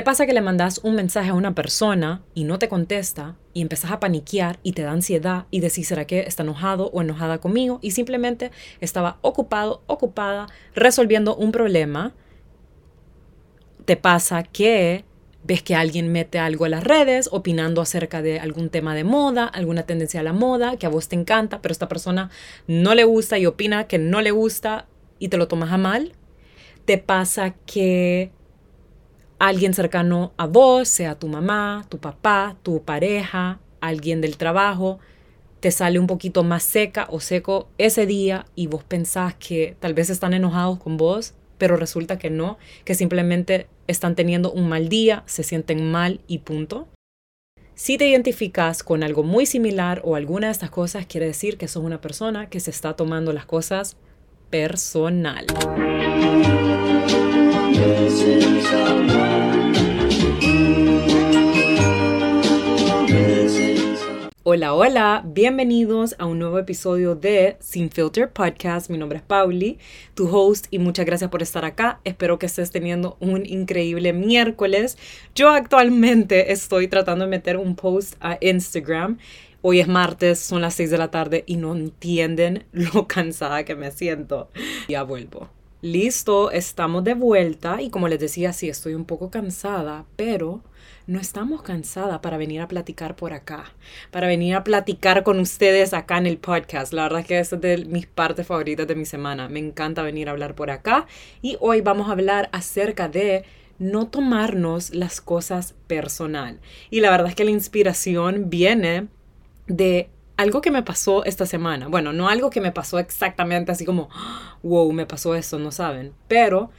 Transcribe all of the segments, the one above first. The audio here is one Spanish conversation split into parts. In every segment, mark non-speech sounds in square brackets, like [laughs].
¿Te pasa que le mandas un mensaje a una persona y no te contesta y empezás a paniquear y te da ansiedad y decís, ¿será que está enojado o enojada conmigo? Y simplemente estaba ocupado, ocupada, resolviendo un problema. ¿Te pasa que ves que alguien mete algo a las redes opinando acerca de algún tema de moda, alguna tendencia a la moda que a vos te encanta, pero esta persona no le gusta y opina que no le gusta y te lo tomas a mal? ¿Te pasa que alguien cercano a vos, sea tu mamá, tu papá, tu pareja, alguien del trabajo, te sale un poquito más seca o seco ese día y vos pensás que tal vez están enojados con vos, pero resulta que no, que simplemente están teniendo un mal día, se sienten mal y punto. Si te identificas con algo muy similar o alguna de estas cosas, quiere decir que sos una persona que se está tomando las cosas personal. Hola, hola, bienvenidos a un nuevo episodio de Sin Filter Podcast. Mi nombre es Pauli, tu host, y muchas gracias por estar acá. Espero que estés teniendo un increíble miércoles. Yo actualmente estoy tratando de meter un post a Instagram. Hoy es martes, son las 6 de la tarde y no entienden [laughs] lo cansada que me siento. Ya vuelvo. Listo, estamos de vuelta y como les decía, sí, estoy un poco cansada, pero no estamos cansadas para venir a platicar por acá, para venir a platicar con ustedes acá en el podcast. La verdad es que es de mis partes favoritas de mi semana. Me encanta venir a hablar por acá y hoy vamos a hablar acerca de no tomarnos las cosas personal. Y la verdad es que la inspiración viene de algo que me pasó esta semana. Bueno, no algo que me pasó exactamente así como, wow, me pasó eso, no saben. Pero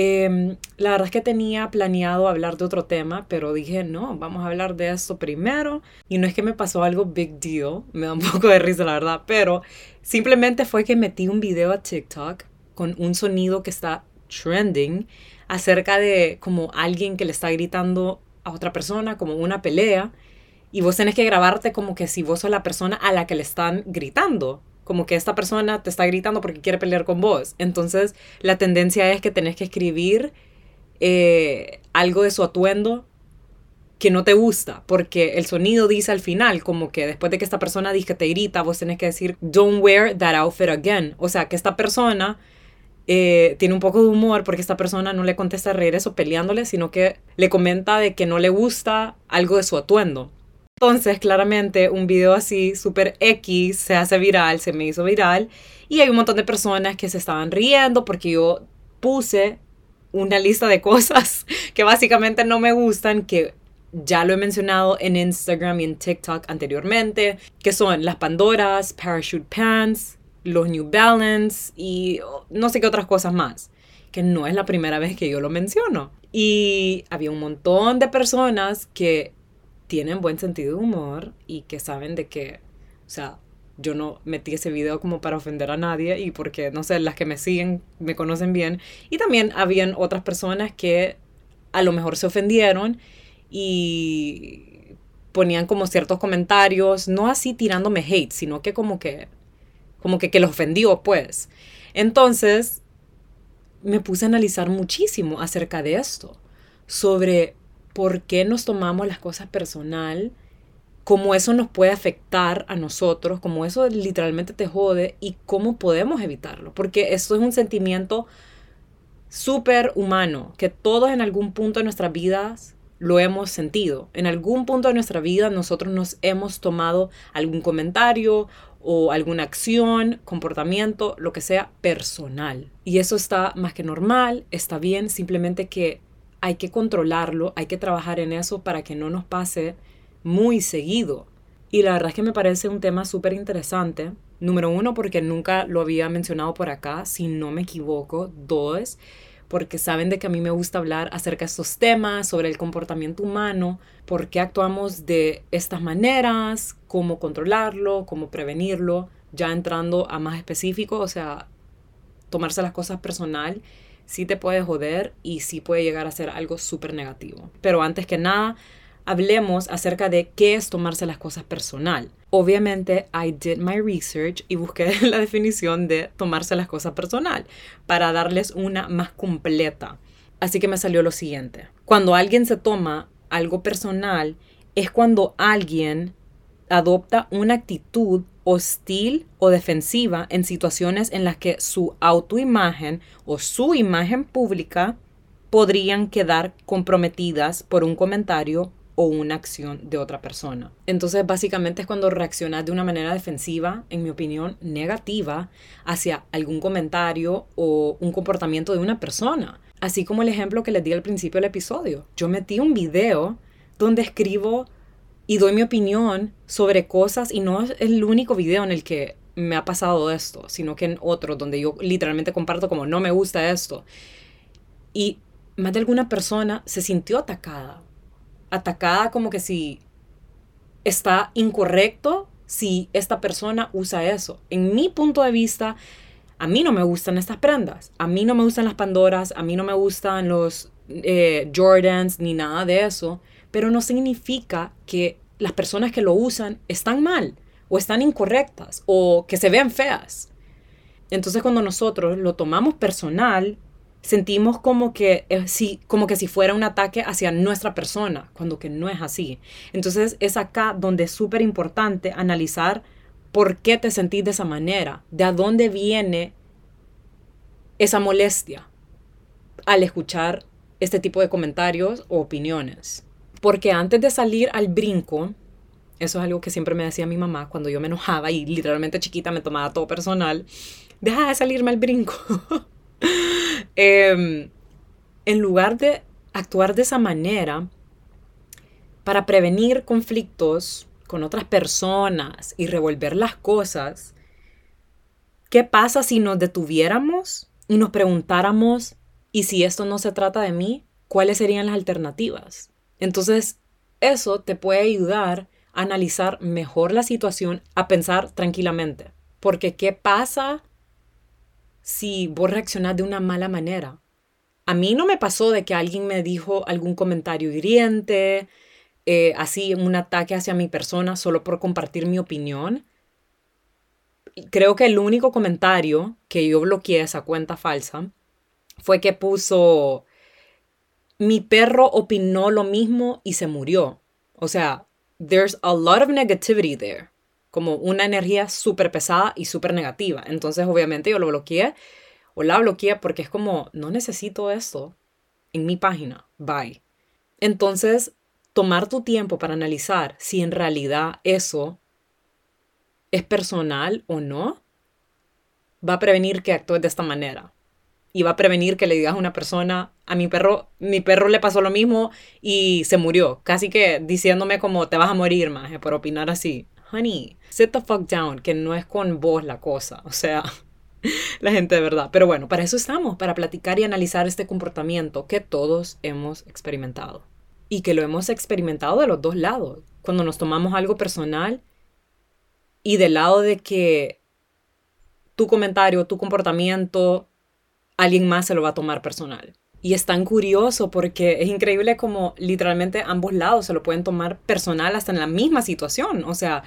Em, la verdad es que tenía planeado hablar de otro tema, pero dije, no, vamos a hablar de esto primero. Y no es que me pasó algo big deal, me da un [laughs] poco de risa la verdad, pero simplemente fue que metí un video a TikTok con un sonido que está trending acerca de como alguien que le está gritando a otra persona, como una pelea. Y vos tenés que grabarte como que si vos sos la persona a la que le están gritando como que esta persona te está gritando porque quiere pelear con vos. Entonces la tendencia es que tenés que escribir eh, algo de su atuendo que no te gusta, porque el sonido dice al final, como que después de que esta persona dice que te grita, vos tenés que decir, don't wear that outfit again. O sea, que esta persona eh, tiene un poco de humor porque esta persona no le contesta a regreso peleándole, sino que le comenta de que no le gusta algo de su atuendo. Entonces, claramente, un video así, súper X, se hace viral, se me hizo viral. Y hay un montón de personas que se estaban riendo porque yo puse una lista de cosas [laughs] que básicamente no me gustan, que ya lo he mencionado en Instagram y en TikTok anteriormente, que son las Pandoras, Parachute Pants, los New Balance y no sé qué otras cosas más, que no es la primera vez que yo lo menciono. Y había un montón de personas que tienen buen sentido de humor y que saben de que, o sea, yo no metí ese video como para ofender a nadie y porque, no sé, las que me siguen me conocen bien. Y también habían otras personas que a lo mejor se ofendieron y ponían como ciertos comentarios, no así tirándome hate, sino que como que, como que, que los ofendió, pues. Entonces, me puse a analizar muchísimo acerca de esto, sobre por qué nos tomamos las cosas personal, cómo eso nos puede afectar a nosotros, cómo eso literalmente te jode y cómo podemos evitarlo. Porque eso es un sentimiento súper humano, que todos en algún punto de nuestras vidas lo hemos sentido. En algún punto de nuestra vida nosotros nos hemos tomado algún comentario o alguna acción, comportamiento, lo que sea, personal. Y eso está más que normal, está bien, simplemente que hay que controlarlo, hay que trabajar en eso para que no nos pase muy seguido. Y la verdad es que me parece un tema súper interesante. Número uno, porque nunca lo había mencionado por acá, si no me equivoco. Dos, porque saben de que a mí me gusta hablar acerca de estos temas, sobre el comportamiento humano, por qué actuamos de estas maneras, cómo controlarlo, cómo prevenirlo, ya entrando a más específico, o sea, tomarse las cosas personal sí te puede joder y sí puede llegar a ser algo súper negativo. Pero antes que nada, hablemos acerca de qué es tomarse las cosas personal. Obviamente, I did my research y busqué [laughs] la definición de tomarse las cosas personal para darles una más completa. Así que me salió lo siguiente. Cuando alguien se toma algo personal, es cuando alguien adopta una actitud hostil o defensiva en situaciones en las que su autoimagen o su imagen pública podrían quedar comprometidas por un comentario o una acción de otra persona. Entonces, básicamente es cuando reaccionas de una manera defensiva, en mi opinión, negativa, hacia algún comentario o un comportamiento de una persona. Así como el ejemplo que les di al principio del episodio. Yo metí un video donde escribo y doy mi opinión sobre cosas y no es el único video en el que me ha pasado esto, sino que en otro donde yo literalmente comparto como no me gusta esto. Y más de alguna persona se sintió atacada atacada como que si está incorrecto si esta persona usa eso. En mi punto de vista, a mí no me gustan estas prendas, a mí no me gustan las Pandoras, a mí no me gustan los eh, Jordans ni nada de eso, pero no significa que las personas que lo usan están mal o están incorrectas o que se vean feas. Entonces cuando nosotros lo tomamos personal, sentimos como que, si, como que si fuera un ataque hacia nuestra persona, cuando que no es así. Entonces es acá donde es súper importante analizar por qué te sentís de esa manera, de a dónde viene esa molestia al escuchar este tipo de comentarios o opiniones. Porque antes de salir al brinco, eso es algo que siempre me decía mi mamá cuando yo me enojaba y literalmente chiquita me tomaba todo personal, deja de salirme al brinco. [laughs] Em, en lugar de actuar de esa manera, para prevenir conflictos con otras personas y revolver las cosas, ¿qué pasa si nos detuviéramos y nos preguntáramos, ¿y si esto no se trata de mí? ¿Cuáles serían las alternativas? Entonces, eso te puede ayudar a analizar mejor la situación, a pensar tranquilamente. Porque ¿qué pasa si vos reaccionás de una mala manera. A mí no me pasó de que alguien me dijo algún comentario hiriente, eh, así un ataque hacia mi persona solo por compartir mi opinión. Creo que el único comentario que yo bloqueé esa cuenta falsa fue que puso mi perro opinó lo mismo y se murió. O sea, there's a lot of negativity there como una energía súper pesada y súper negativa. Entonces, obviamente, yo lo bloqueé o la bloqueé porque es como, no necesito esto en mi página. Bye. Entonces, tomar tu tiempo para analizar si en realidad eso es personal o no, va a prevenir que actúes de esta manera. Y va a prevenir que le digas a una persona, a mi perro, mi perro le pasó lo mismo y se murió. Casi que diciéndome como te vas a morir, más por opinar así honey, sit the fuck down, que no es con vos la cosa, o sea, [laughs] la gente de verdad. Pero bueno, para eso estamos, para platicar y analizar este comportamiento que todos hemos experimentado. Y que lo hemos experimentado de los dos lados. Cuando nos tomamos algo personal y del lado de que tu comentario, tu comportamiento, alguien más se lo va a tomar personal. Y es tan curioso porque es increíble como literalmente ambos lados se lo pueden tomar personal hasta en la misma situación. O sea,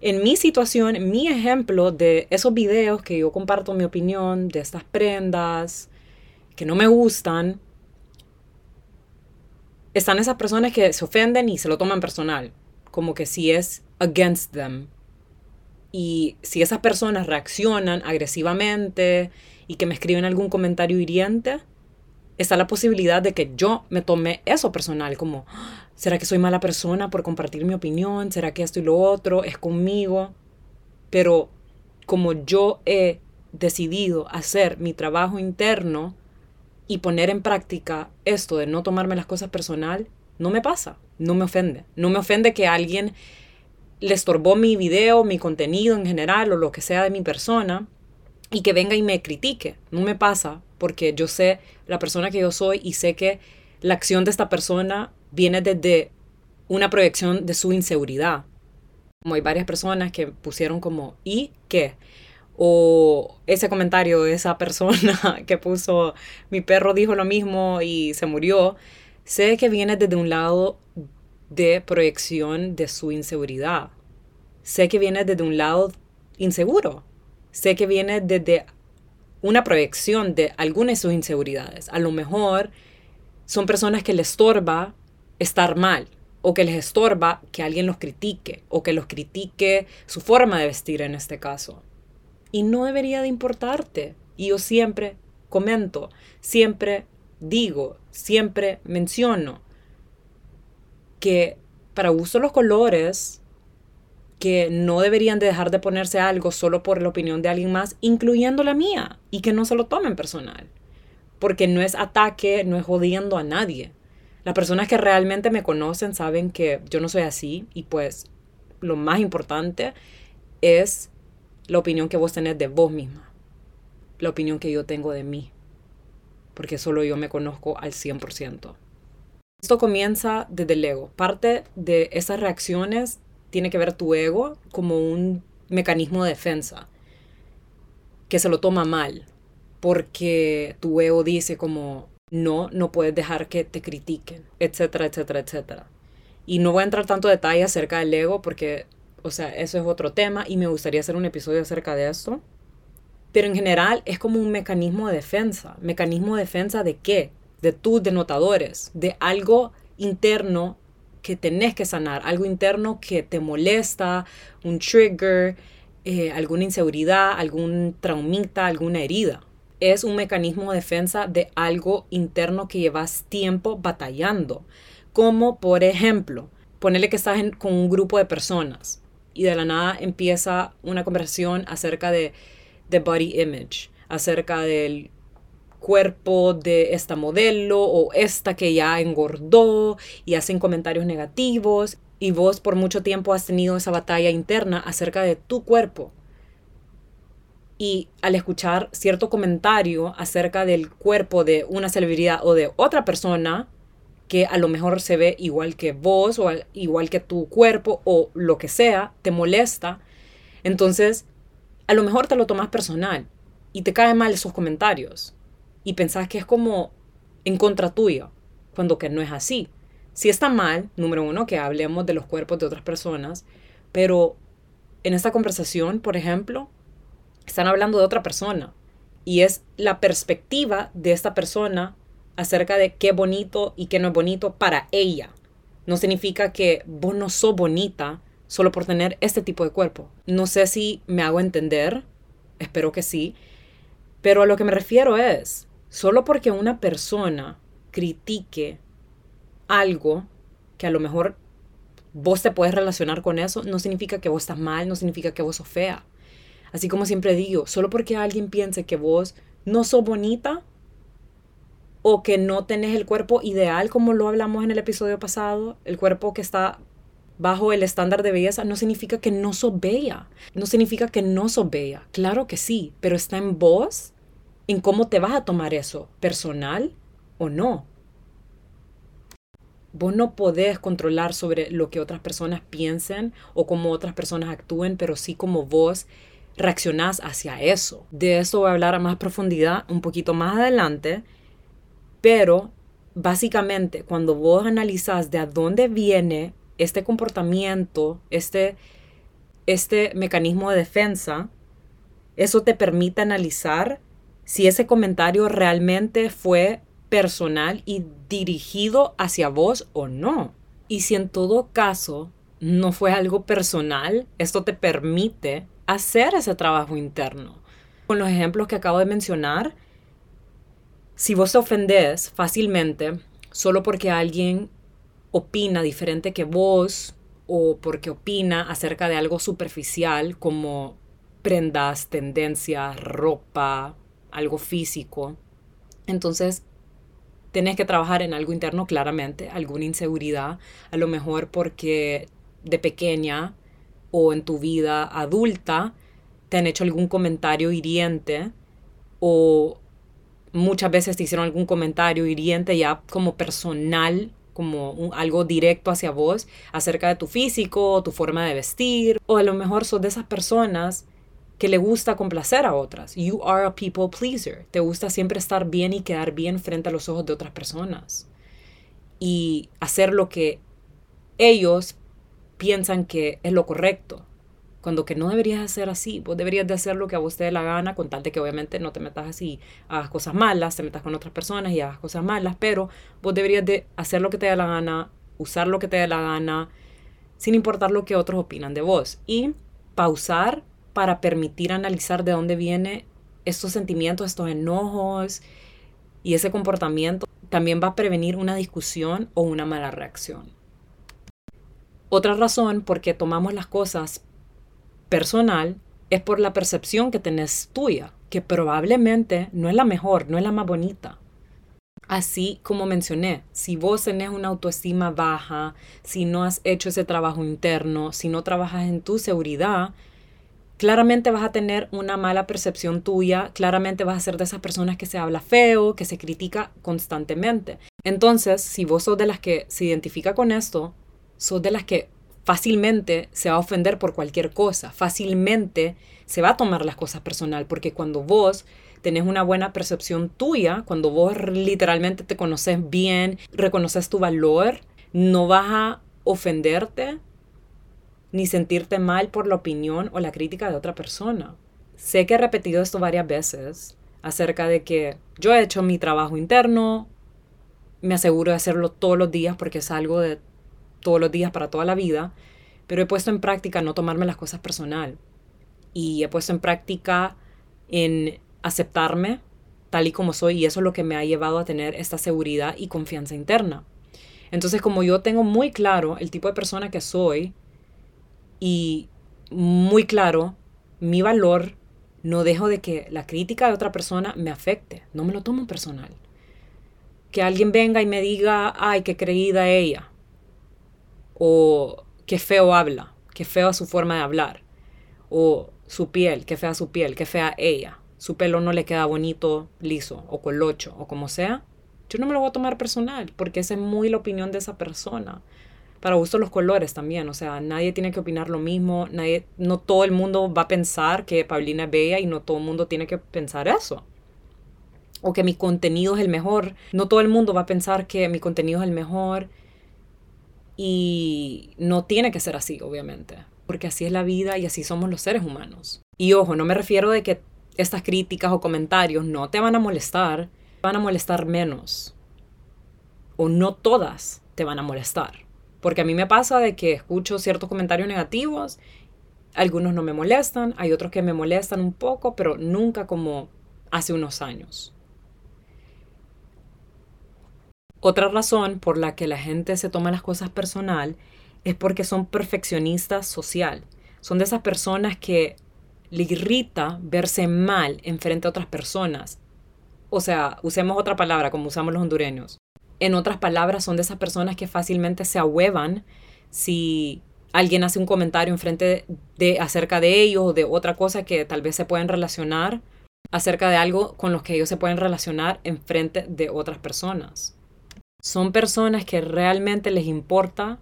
en mi situación, mi ejemplo de esos videos que yo comparto mi opinión de estas prendas que no me gustan, están esas personas que se ofenden y se lo toman personal, como que si es against them. Y si esas personas reaccionan agresivamente y que me escriben algún comentario hiriente, está la posibilidad de que yo me tome eso personal, como, ¿será que soy mala persona por compartir mi opinión? ¿Será que esto y lo otro es conmigo? Pero como yo he decidido hacer mi trabajo interno y poner en práctica esto de no tomarme las cosas personal, no me pasa, no me ofende. No me ofende que alguien le estorbó mi video, mi contenido en general o lo que sea de mi persona y que venga y me critique. No me pasa porque yo sé la persona que yo soy y sé que la acción de esta persona viene desde una proyección de su inseguridad. Como hay varias personas que pusieron como, ¿y qué? O ese comentario de esa persona [laughs] que puso, mi perro dijo lo mismo y se murió, sé que viene desde un lado de proyección de su inseguridad. Sé que viene desde un lado inseguro. Sé que viene desde una proyección de algunas de sus inseguridades. A lo mejor son personas que les estorba estar mal o que les estorba que alguien los critique o que los critique su forma de vestir en este caso. Y no debería de importarte. Y yo siempre comento, siempre digo, siempre menciono que para gusto los colores, que no deberían de dejar de ponerse algo solo por la opinión de alguien más, incluyendo la mía, y que no se lo tomen personal. Porque no es ataque, no es jodiendo a nadie. Las personas que realmente me conocen saben que yo no soy así y pues lo más importante es la opinión que vos tenés de vos misma, la opinión que yo tengo de mí, porque solo yo me conozco al 100%. Esto comienza desde el ego. Parte de esas reacciones tiene que ver tu ego como un mecanismo de defensa que se lo toma mal, porque tu ego dice como, no, no puedes dejar que te critiquen, etcétera, etcétera, etcétera. Y no voy a entrar tanto detalle acerca del ego porque, o sea, eso es otro tema y me gustaría hacer un episodio acerca de esto. Pero en general es como un mecanismo de defensa. ¿Mecanismo de defensa de qué? De tus denotadores, de algo interno que tenés que sanar, algo interno que te molesta, un trigger, eh, alguna inseguridad, algún traumita, alguna herida es un mecanismo de defensa de algo interno que llevas tiempo batallando. Como por ejemplo, ponerle que estás con un grupo de personas y de la nada empieza una conversación acerca de, de body image, acerca del cuerpo de esta modelo o esta que ya engordó y hacen comentarios negativos y vos por mucho tiempo has tenido esa batalla interna acerca de tu cuerpo. Y al escuchar cierto comentario acerca del cuerpo de una celebridad o de otra persona que a lo mejor se ve igual que vos o igual que tu cuerpo o lo que sea, te molesta, entonces a lo mejor te lo tomas personal y te caen mal esos comentarios y pensás que es como en contra tuya, cuando que no es así. Si está mal, número uno, que hablemos de los cuerpos de otras personas, pero en esta conversación, por ejemplo, están hablando de otra persona y es la perspectiva de esta persona acerca de qué bonito y qué no es bonito para ella. No significa que vos no sos bonita solo por tener este tipo de cuerpo. No sé si me hago entender, espero que sí, pero a lo que me refiero es, solo porque una persona critique algo que a lo mejor vos te puedes relacionar con eso, no significa que vos estás mal, no significa que vos sos fea. Así como siempre digo, solo porque alguien piense que vos no sos bonita o que no tenés el cuerpo ideal, como lo hablamos en el episodio pasado, el cuerpo que está bajo el estándar de belleza, no significa que no sos bella. No significa que no sos bella. Claro que sí, pero está en vos, en cómo te vas a tomar eso, personal o no. Vos no podés controlar sobre lo que otras personas piensen o cómo otras personas actúen, pero sí como vos reaccionás hacia eso. De eso voy a hablar a más profundidad un poquito más adelante, pero básicamente cuando vos analizás de a dónde viene este comportamiento, este, este mecanismo de defensa, eso te permite analizar si ese comentario realmente fue personal y dirigido hacia vos o no. Y si en todo caso no fue algo personal, esto te permite hacer ese trabajo interno. Con los ejemplos que acabo de mencionar, si vos te ofendés fácilmente solo porque alguien opina diferente que vos o porque opina acerca de algo superficial como prendas, tendencias, ropa, algo físico, entonces tenés que trabajar en algo interno claramente, alguna inseguridad, a lo mejor porque de pequeña o en tu vida adulta te han hecho algún comentario hiriente o muchas veces te hicieron algún comentario hiriente ya como personal, como algo directo hacia vos acerca de tu físico, tu forma de vestir, o a lo mejor sos de esas personas que le gusta complacer a otras. You are a people pleaser. Te gusta siempre estar bien y quedar bien frente a los ojos de otras personas. Y hacer lo que ellos piensan que es lo correcto. cuando que no deberías hacer así, vos deberías de hacer lo que a vos te dé la gana, con tal de que obviamente no te metas así, hagas cosas malas, te metas con otras personas y hagas cosas malas, pero vos deberías de hacer lo que te dé la gana, usar lo que te dé la gana, sin importar lo que otros opinan de vos. Y pausar para permitir analizar de dónde vienen estos sentimientos, estos enojos y ese comportamiento también va a prevenir una discusión o una mala reacción. Otra razón por qué tomamos las cosas personal es por la percepción que tenés tuya, que probablemente no es la mejor, no es la más bonita. Así como mencioné, si vos tenés una autoestima baja, si no has hecho ese trabajo interno, si no trabajas en tu seguridad, claramente vas a tener una mala percepción tuya, claramente vas a ser de esas personas que se habla feo, que se critica constantemente. Entonces, si vos sos de las que se identifica con esto, sos de las que fácilmente se va a ofender por cualquier cosa, fácilmente se va a tomar las cosas personal, porque cuando vos tenés una buena percepción tuya, cuando vos literalmente te conoces bien, reconoces tu valor, no vas a ofenderte ni sentirte mal por la opinión o la crítica de otra persona. Sé que he repetido esto varias veces acerca de que yo he hecho mi trabajo interno, me aseguro de hacerlo todos los días porque es algo de todos los días para toda la vida, pero he puesto en práctica no tomarme las cosas personal. Y he puesto en práctica en aceptarme tal y como soy y eso es lo que me ha llevado a tener esta seguridad y confianza interna. Entonces, como yo tengo muy claro el tipo de persona que soy y muy claro mi valor, no dejo de que la crítica de otra persona me afecte, no me lo tomo personal. Que alguien venga y me diga, ay, qué creída ella, o qué feo habla, qué fea su forma de hablar, o su piel, qué fea su piel, qué fea ella, su pelo no le queda bonito, liso, o colocho, o como sea, yo no me lo voy a tomar personal, porque esa es muy la opinión de esa persona. Para gusto los colores también, o sea, nadie tiene que opinar lo mismo, nadie, no todo el mundo va a pensar que Paulina es bella y no todo el mundo tiene que pensar eso. O que mi contenido es el mejor, no todo el mundo va a pensar que mi contenido es el mejor y no tiene que ser así, obviamente, porque así es la vida y así somos los seres humanos. Y ojo, no me refiero de que estas críticas o comentarios no te van a molestar, van a molestar menos. O no todas te van a molestar. Porque a mí me pasa de que escucho ciertos comentarios negativos, algunos no me molestan, hay otros que me molestan un poco, pero nunca como hace unos años. Otra razón por la que la gente se toma las cosas personal es porque son perfeccionistas social. Son de esas personas que le irrita verse mal en frente a otras personas. O sea, usemos otra palabra como usamos los hondureños. En otras palabras, son de esas personas que fácilmente se ahuevan si alguien hace un comentario enfrente de acerca de ellos o de otra cosa que tal vez se pueden relacionar acerca de algo con los que ellos se pueden relacionar en frente de otras personas son personas que realmente les importa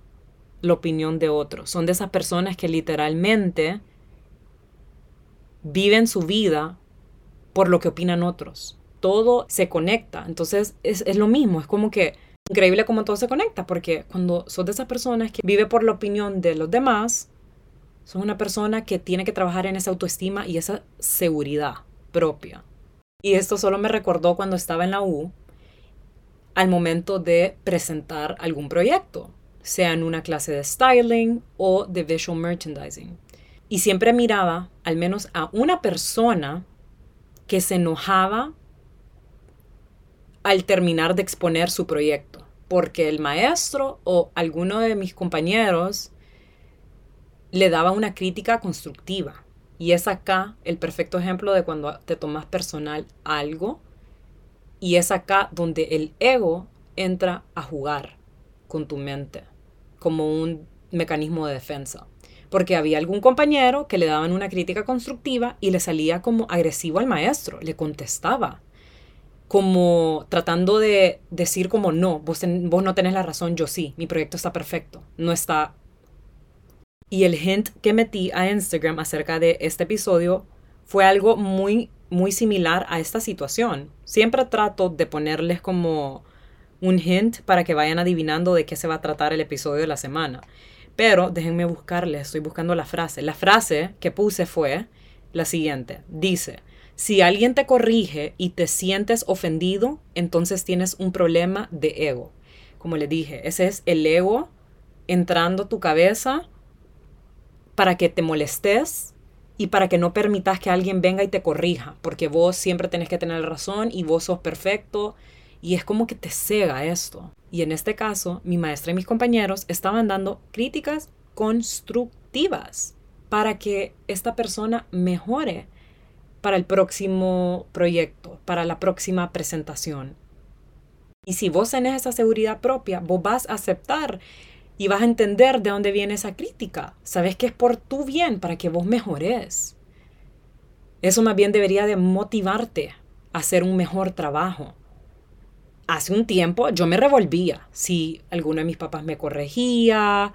la opinión de otros. Son de esas personas que literalmente viven su vida por lo que opinan otros. Todo se conecta. Entonces es, es lo mismo. Es como que increíble cómo todo se conecta. Porque cuando son de esas personas que vive por la opinión de los demás, son una persona que tiene que trabajar en esa autoestima y esa seguridad propia. Y esto solo me recordó cuando estaba en la U al momento de presentar algún proyecto, sea en una clase de styling o de visual merchandising. Y siempre miraba al menos a una persona que se enojaba al terminar de exponer su proyecto, porque el maestro o alguno de mis compañeros le daba una crítica constructiva. Y es acá el perfecto ejemplo de cuando te tomas personal algo y es acá donde el ego entra a jugar con tu mente como un mecanismo de defensa. Porque había algún compañero que le daban una crítica constructiva y le salía como agresivo al maestro, le contestaba, como tratando de decir como no, vos, vos no tenés la razón, yo sí, mi proyecto está perfecto, no está... Y el hint que metí a Instagram acerca de este episodio fue algo muy muy similar a esta situación. Siempre trato de ponerles como un hint para que vayan adivinando de qué se va a tratar el episodio de la semana. Pero déjenme buscarle, estoy buscando la frase. La frase que puse fue la siguiente. Dice, si alguien te corrige y te sientes ofendido, entonces tienes un problema de ego. Como le dije, ese es el ego entrando a tu cabeza para que te molestes y para que no permitas que alguien venga y te corrija, porque vos siempre tenés que tener razón y vos sos perfecto y es como que te cega esto. Y en este caso, mi maestra y mis compañeros estaban dando críticas constructivas para que esta persona mejore para el próximo proyecto, para la próxima presentación. Y si vos tenés esa seguridad propia, vos vas a aceptar y vas a entender de dónde viene esa crítica. Sabes que es por tu bien, para que vos mejores. Eso más bien debería de motivarte a hacer un mejor trabajo. Hace un tiempo yo me revolvía si alguno de mis papás me corregía,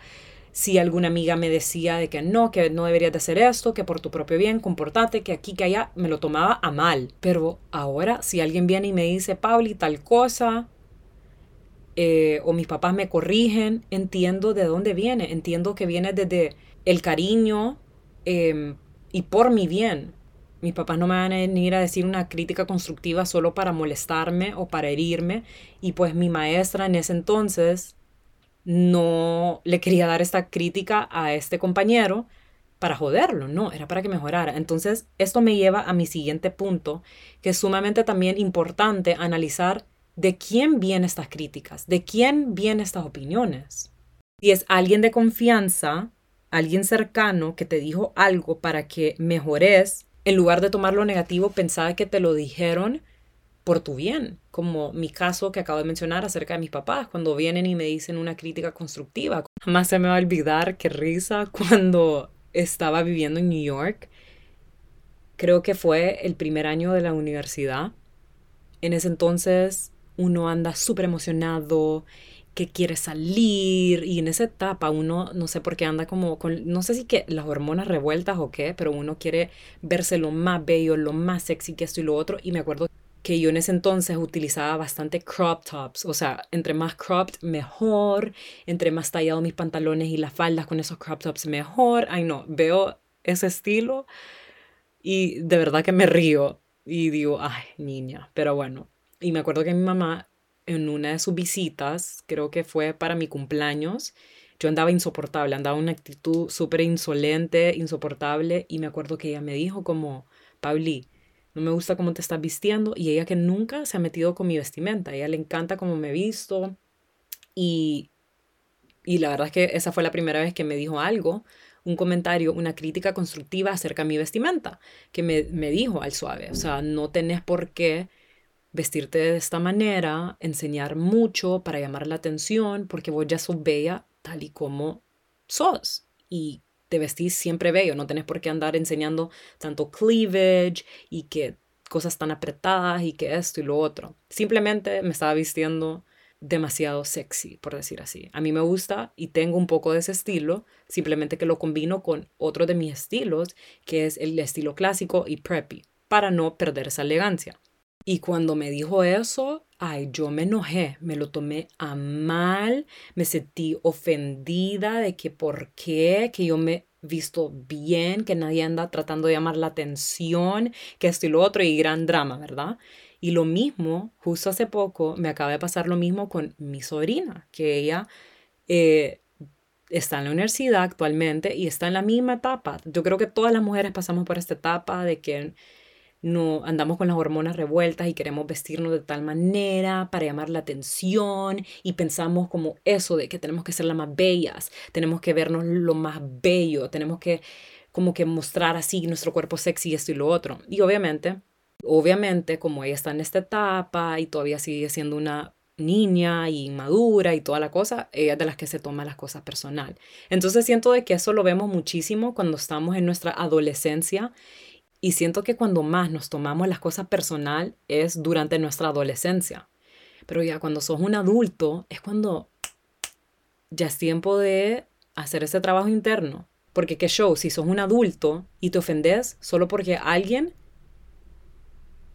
si alguna amiga me decía de que no, que no deberías de hacer esto, que por tu propio bien, comportate, que aquí, que allá, me lo tomaba a mal. Pero ahora, si alguien viene y me dice, Pauli, tal cosa, eh, o mis papás me corrigen, entiendo de dónde viene, entiendo que viene desde el cariño em, y por mi bien. Mis papás no me van a venir a decir una crítica constructiva solo para molestarme o para herirme. Y pues mi maestra en ese entonces no le quería dar esta crítica a este compañero para joderlo, no, era para que mejorara. Entonces, esto me lleva a mi siguiente punto, que es sumamente también importante analizar de quién vienen estas críticas, de quién vienen estas opiniones. Si es alguien de confianza, alguien cercano que te dijo algo para que mejores, en lugar de tomar lo negativo, pensaba que te lo dijeron por tu bien, como mi caso que acabo de mencionar acerca de mis papás, cuando vienen y me dicen una crítica constructiva. Jamás se me va a olvidar qué risa [laughs] cuando estaba viviendo en New York. Creo que fue el primer año de la universidad. En ese entonces uno anda súper emocionado, que quiere salir y en esa etapa uno no sé por qué anda como con, no sé si que las hormonas revueltas o qué, pero uno quiere verse lo más bello, lo más sexy que esto y lo otro y me acuerdo que yo en ese entonces utilizaba bastante crop tops, o sea, entre más cropped mejor, entre más tallado mis pantalones y las faldas con esos crop tops mejor. Ay no, veo ese estilo y de verdad que me río y digo, ay, niña, pero bueno. Y me acuerdo que mi mamá en una de sus visitas, creo que fue para mi cumpleaños, yo andaba insoportable, andaba una actitud súper insolente, insoportable, y me acuerdo que ella me dijo como, Pauli, no me gusta cómo te estás vistiendo y ella que nunca se ha metido con mi vestimenta, a ella le encanta cómo me visto y, y la verdad es que esa fue la primera vez que me dijo algo, un comentario, una crítica constructiva acerca de mi vestimenta, que me, me dijo al suave, o sea, no tenés por qué vestirte de esta manera, enseñar mucho para llamar la atención, porque vos ya sos bella tal y como sos. Y te vestís siempre bello, no tenés por qué andar enseñando tanto cleavage y que cosas tan apretadas y que esto y lo otro. Simplemente me estaba vistiendo demasiado sexy, por decir así. A mí me gusta y tengo un poco de ese estilo, simplemente que lo combino con otro de mis estilos, que es el estilo clásico y preppy, para no perder esa elegancia. Y cuando me dijo eso, ay, yo me enojé, me lo tomé a mal, me sentí ofendida de que por qué, que yo me visto bien, que nadie anda tratando de llamar la atención, que esto y lo otro, y gran drama, ¿verdad? Y lo mismo, justo hace poco, me acaba de pasar lo mismo con mi sobrina, que ella eh, está en la universidad actualmente y está en la misma etapa. Yo creo que todas las mujeres pasamos por esta etapa de que no andamos con las hormonas revueltas y queremos vestirnos de tal manera para llamar la atención y pensamos como eso de que tenemos que ser las más bellas, tenemos que vernos lo más bello, tenemos que como que mostrar así nuestro cuerpo sexy esto y lo otro. Y obviamente, obviamente como ella está en esta etapa y todavía sigue siendo una niña y madura y toda la cosa, ella es de las que se toma las cosas personal. Entonces siento de que eso lo vemos muchísimo cuando estamos en nuestra adolescencia y siento que cuando más nos tomamos las cosas personal es durante nuestra adolescencia. Pero ya cuando sos un adulto es cuando ya es tiempo de hacer ese trabajo interno. Porque qué show, si sos un adulto y te ofendes solo porque alguien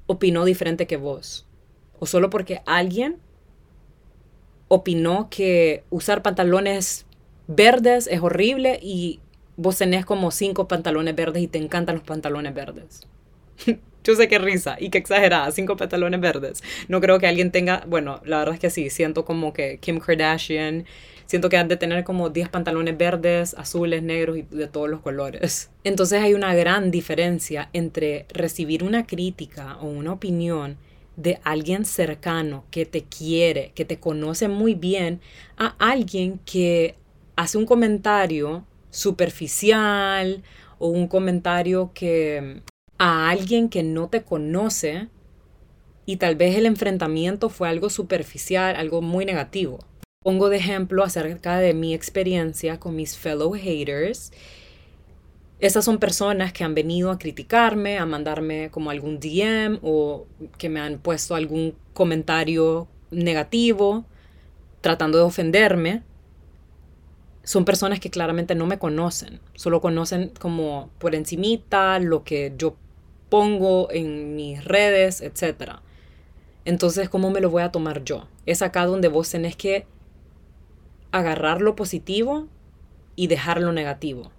opinó diferente que vos. O solo porque alguien opinó que usar pantalones verdes es horrible y vos tenés como cinco pantalones verdes y te encantan los pantalones verdes. [laughs] Yo sé que risa y que exagerada, cinco pantalones verdes. No creo que alguien tenga, bueno, la verdad es que sí, siento como que Kim Kardashian, siento que han de tener como 10 pantalones verdes, azules, negros y de todos los colores. Entonces hay una gran diferencia entre recibir una crítica o una opinión de alguien cercano que te quiere, que te conoce muy bien, a alguien que hace un comentario superficial o un comentario que a alguien que no te conoce y tal vez el enfrentamiento fue algo superficial, algo muy negativo. Pongo de ejemplo acerca de mi experiencia con mis fellow haters. Esas son personas que han venido a criticarme, a mandarme como algún DM o que me han puesto algún comentario negativo tratando de ofenderme. Son personas que claramente no me conocen, solo conocen como por encimita lo que yo pongo en mis redes, etc. Entonces, ¿cómo me lo voy a tomar yo? Es acá donde vos tenés que agarrar lo positivo y dejar lo negativo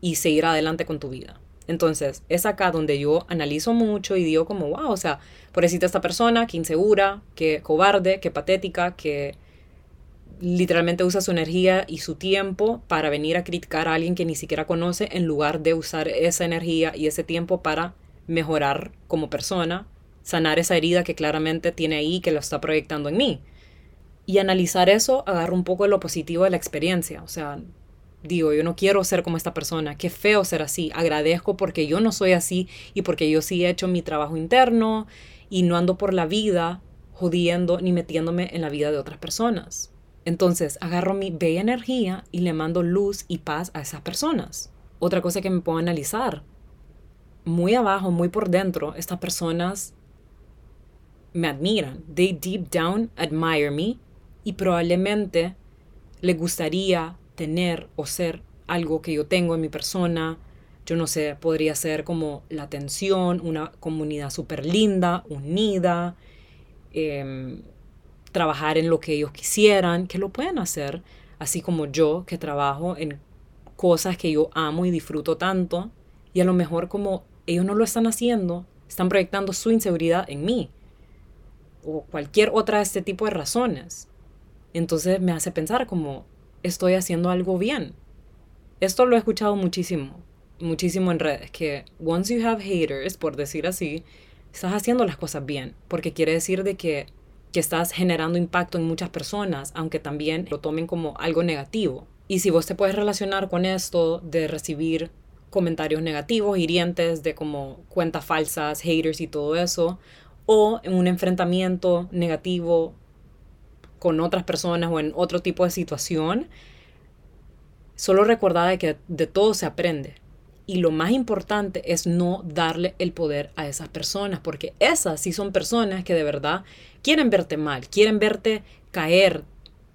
y seguir adelante con tu vida. Entonces, es acá donde yo analizo mucho y digo como, wow, o sea, pobrecita esta persona, que insegura, que cobarde, que patética, que literalmente usa su energía y su tiempo para venir a criticar a alguien que ni siquiera conoce en lugar de usar esa energía y ese tiempo para mejorar como persona, sanar esa herida que claramente tiene ahí que lo está proyectando en mí. Y analizar eso, agarro un poco de lo positivo de la experiencia. O sea, digo, yo no quiero ser como esta persona, qué feo ser así. Agradezco porque yo no soy así y porque yo sí he hecho mi trabajo interno y no ando por la vida jodiendo ni metiéndome en la vida de otras personas. Entonces agarro mi bella energía y le mando luz y paz a esas personas. Otra cosa que me puedo analizar. Muy abajo, muy por dentro, estas personas me admiran. They deep down admire me y probablemente les gustaría tener o ser algo que yo tengo en mi persona. Yo no sé, podría ser como la atención, una comunidad súper linda, unida. Eh, trabajar en lo que ellos quisieran, que lo pueden hacer, así como yo que trabajo en cosas que yo amo y disfruto tanto, y a lo mejor como ellos no lo están haciendo, están proyectando su inseguridad en mí, o cualquier otra de este tipo de razones. Entonces me hace pensar como estoy haciendo algo bien. Esto lo he escuchado muchísimo, muchísimo en redes, que once you have haters, por decir así, estás haciendo las cosas bien, porque quiere decir de que que estás generando impacto en muchas personas, aunque también lo tomen como algo negativo. Y si vos te puedes relacionar con esto de recibir comentarios negativos, hirientes, de como cuentas falsas, haters y todo eso, o en un enfrentamiento negativo con otras personas o en otro tipo de situación, solo recordad de que de todo se aprende. Y lo más importante es no darle el poder a esas personas, porque esas sí son personas que de verdad quieren verte mal, quieren verte caer,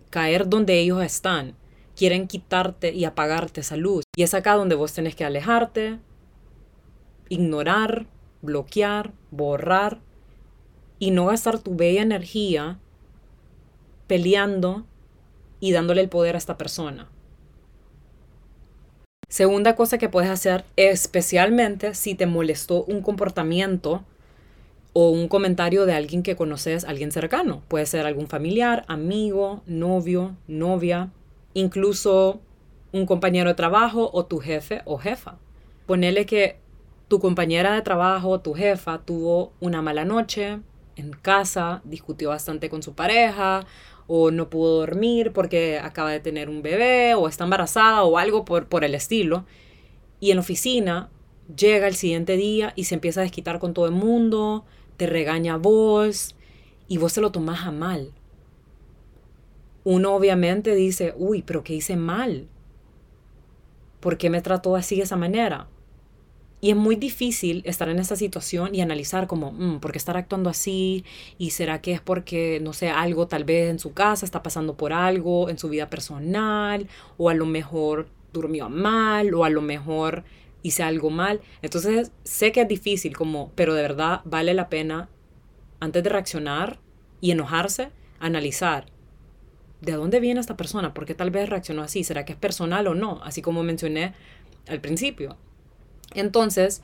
caer donde ellos están, quieren quitarte y apagarte esa luz. Y es acá donde vos tenés que alejarte, ignorar, bloquear, borrar y no gastar tu bella energía peleando y dándole el poder a esta persona. Segunda cosa que puedes hacer, especialmente si te molestó un comportamiento o un comentario de alguien que conoces, alguien cercano. Puede ser algún familiar, amigo, novio, novia, incluso un compañero de trabajo o tu jefe o jefa. Ponele que tu compañera de trabajo tu jefa tuvo una mala noche en casa, discutió bastante con su pareja o no pudo dormir porque acaba de tener un bebé o está embarazada o algo por, por el estilo. Y en la oficina llega el siguiente día y se empieza a desquitar con todo el mundo, te regaña a vos y vos se lo tomás a mal. Uno obviamente dice, uy, pero ¿qué hice mal? ¿Por qué me trató así de esa manera? Y es muy difícil estar en esa situación y analizar como, mm, ¿por qué estar actuando así? ¿Y será que es porque, no sé, algo tal vez en su casa está pasando por algo, en su vida personal? O a lo mejor durmió mal, o a lo mejor hice algo mal. Entonces, sé que es difícil, como, pero de verdad vale la pena, antes de reaccionar y enojarse, analizar. ¿de dónde viene esta persona? ¿Por qué tal vez reaccionó así? ¿Será que es personal o no? Así como mencioné al principio. Entonces,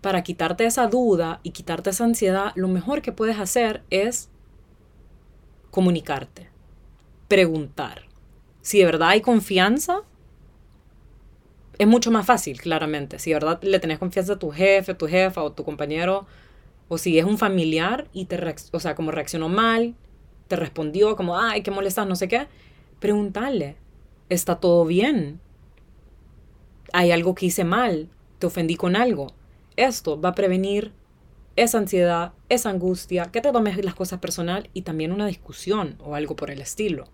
para quitarte esa duda y quitarte esa ansiedad, lo mejor que puedes hacer es comunicarte, preguntar. Si de verdad hay confianza, es mucho más fácil, claramente. Si de verdad le tenés confianza a tu jefe, tu jefa o tu compañero, o si es un familiar y te, o sea, como reaccionó mal, te respondió como, ay, qué molestas, no sé qué, preguntarle, ¿está todo bien? ¿Hay algo que hice mal? ¿Te ofendí con algo? Esto va a prevenir esa ansiedad, esa angustia, que te tomes las cosas personal y también una discusión o algo por el estilo.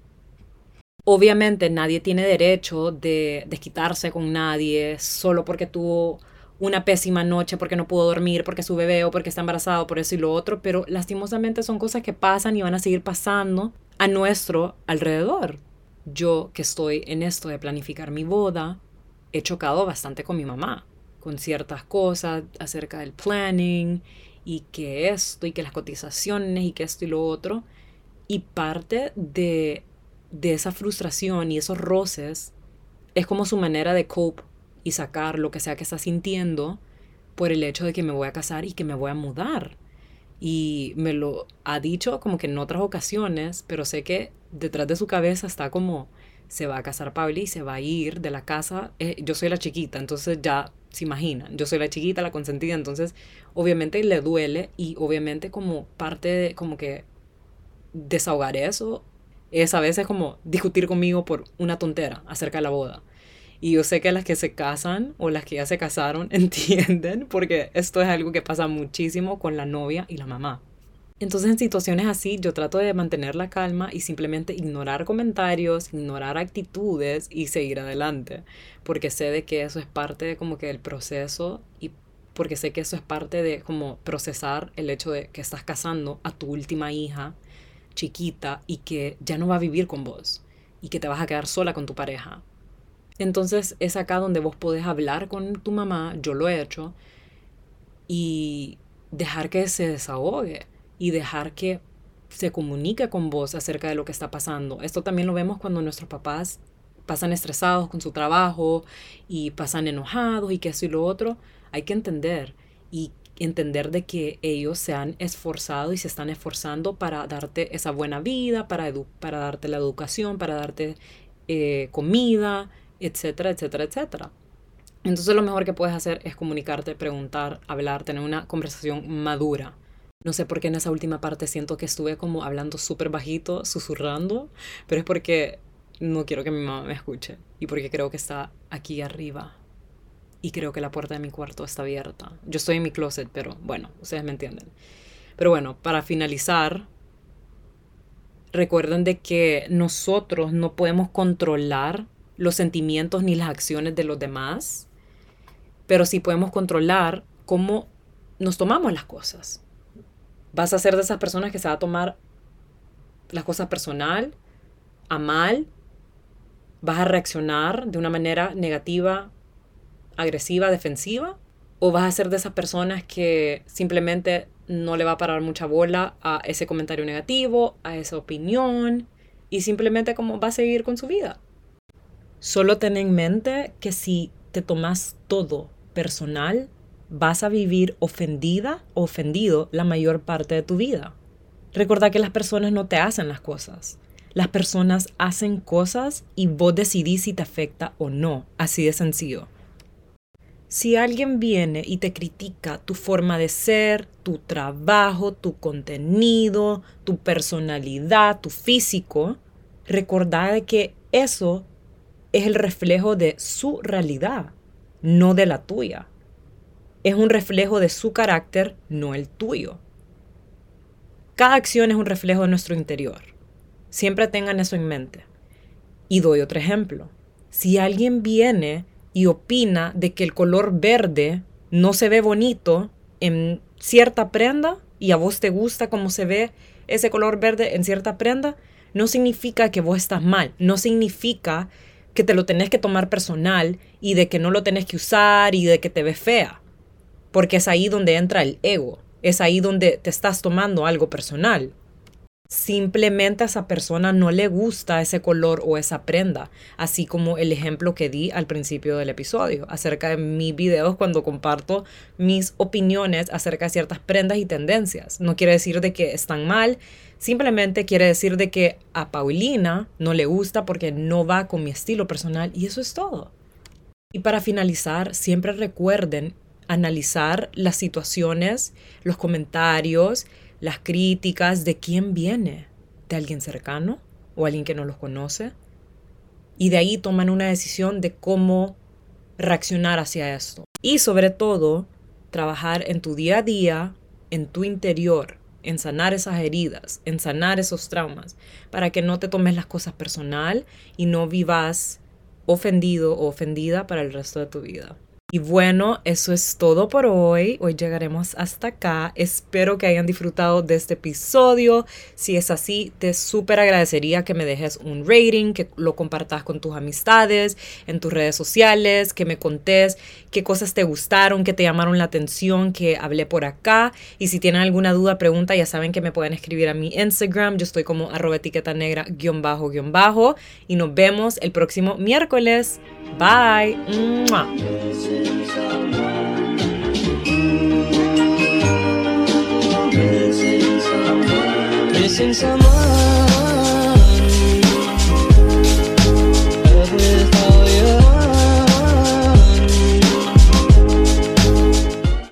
Obviamente nadie tiene derecho de desquitarse con nadie solo porque tuvo una pésima noche, porque no pudo dormir, porque su bebé o porque está embarazado, por eso y lo otro, pero lastimosamente son cosas que pasan y van a seguir pasando a nuestro alrededor. Yo que estoy en esto de planificar mi boda, he chocado bastante con mi mamá, con ciertas cosas acerca del planning y que esto y que las cotizaciones y que esto y lo otro. Y parte de de esa frustración y esos roces es como su manera de cope y sacar lo que sea que está sintiendo por el hecho de que me voy a casar y que me voy a mudar. Y me lo ha dicho como que en otras ocasiones, pero sé que detrás de su cabeza está como se va a casar Pablo y se va a ir de la casa. Eh, yo soy la chiquita, entonces ya se imaginan. Yo soy la chiquita, la consentida, entonces obviamente le duele y obviamente como parte de como que desahogar eso es a veces como discutir conmigo por una tontera acerca de la boda. Y yo sé que las que se casan o las que ya se casaron [laughs] entienden porque esto es algo que pasa muchísimo con la novia y la mamá. Entonces en situaciones así yo trato de mantener la calma y simplemente ignorar comentarios, ignorar actitudes y seguir adelante, porque sé de que eso es parte de como que del proceso y porque sé que eso es parte de como procesar el hecho de que estás casando a tu última hija chiquita y que ya no va a vivir con vos y que te vas a quedar sola con tu pareja. Entonces es acá donde vos podés hablar con tu mamá, yo lo he hecho, y dejar que se desahogue y dejar que se comunique con vos acerca de lo que está pasando. Esto también lo vemos cuando nuestros papás pasan estresados con su trabajo y pasan enojados y que eso y lo otro. Hay que entender y entender de que ellos se han esforzado y se están esforzando para darte esa buena vida, para, para darte la educación, para darte eh, comida, etcétera, etcétera, etcétera. Entonces lo mejor que puedes hacer es comunicarte, preguntar, hablar, tener una conversación madura. No sé por qué en esa última parte siento que estuve como hablando súper bajito, susurrando, pero es porque no quiero que mi mamá me escuche y porque creo que está aquí arriba y creo que la puerta de mi cuarto está abierta. Yo estoy en mi closet, pero bueno, ustedes me entienden. Pero bueno, para finalizar, recuerden de que nosotros no podemos controlar los sentimientos ni las acciones de los demás, pero sí podemos controlar cómo nos tomamos las cosas. Vas a ser de esas personas que se va a tomar las cosas personal, a mal, vas a reaccionar de una manera negativa agresiva, defensiva, o vas a ser de esas personas que simplemente no le va a parar mucha bola a ese comentario negativo, a esa opinión, y simplemente como va a seguir con su vida. Solo ten en mente que si te tomas todo personal, vas a vivir ofendida o ofendido la mayor parte de tu vida. Recuerda que las personas no te hacen las cosas. Las personas hacen cosas y vos decidís si te afecta o no. Así de sencillo. Si alguien viene y te critica tu forma de ser, tu trabajo, tu contenido, tu personalidad, tu físico, recordad que eso es el reflejo de su realidad, no de la tuya. Es un reflejo de su carácter, no el tuyo. Cada acción es un reflejo de nuestro interior. Siempre tengan eso en mente. Y doy otro ejemplo. Si alguien viene y opina de que el color verde no se ve bonito en cierta prenda y a vos te gusta cómo se ve ese color verde en cierta prenda, no significa que vos estás mal, no significa que te lo tenés que tomar personal y de que no lo tenés que usar y de que te ves fea, porque es ahí donde entra el ego, es ahí donde te estás tomando algo personal. Simplemente a esa persona no le gusta ese color o esa prenda, así como el ejemplo que di al principio del episodio acerca de mis videos cuando comparto mis opiniones acerca de ciertas prendas y tendencias. No quiere decir de que están mal, simplemente quiere decir de que a Paulina no le gusta porque no va con mi estilo personal y eso es todo. Y para finalizar, siempre recuerden analizar las situaciones, los comentarios, las críticas de quién viene, de alguien cercano o alguien que no los conoce. Y de ahí toman una decisión de cómo reaccionar hacia esto. Y sobre todo, trabajar en tu día a día, en tu interior, en sanar esas heridas, en sanar esos traumas, para que no te tomes las cosas personal y no vivas ofendido o ofendida para el resto de tu vida. Y bueno, eso es todo por hoy. Hoy llegaremos hasta acá. Espero que hayan disfrutado de este episodio. Si es así, te súper agradecería que me dejes un rating, que lo compartas con tus amistades, en tus redes sociales, que me contés qué cosas te gustaron, que te llamaron la atención, que hablé por acá. Y si tienen alguna duda, pregunta, ya saben que me pueden escribir a mi Instagram. Yo estoy como arroba etiqueta negra guion bajo guion bajo. Y nos vemos el próximo miércoles. Bye. Missing mm, someone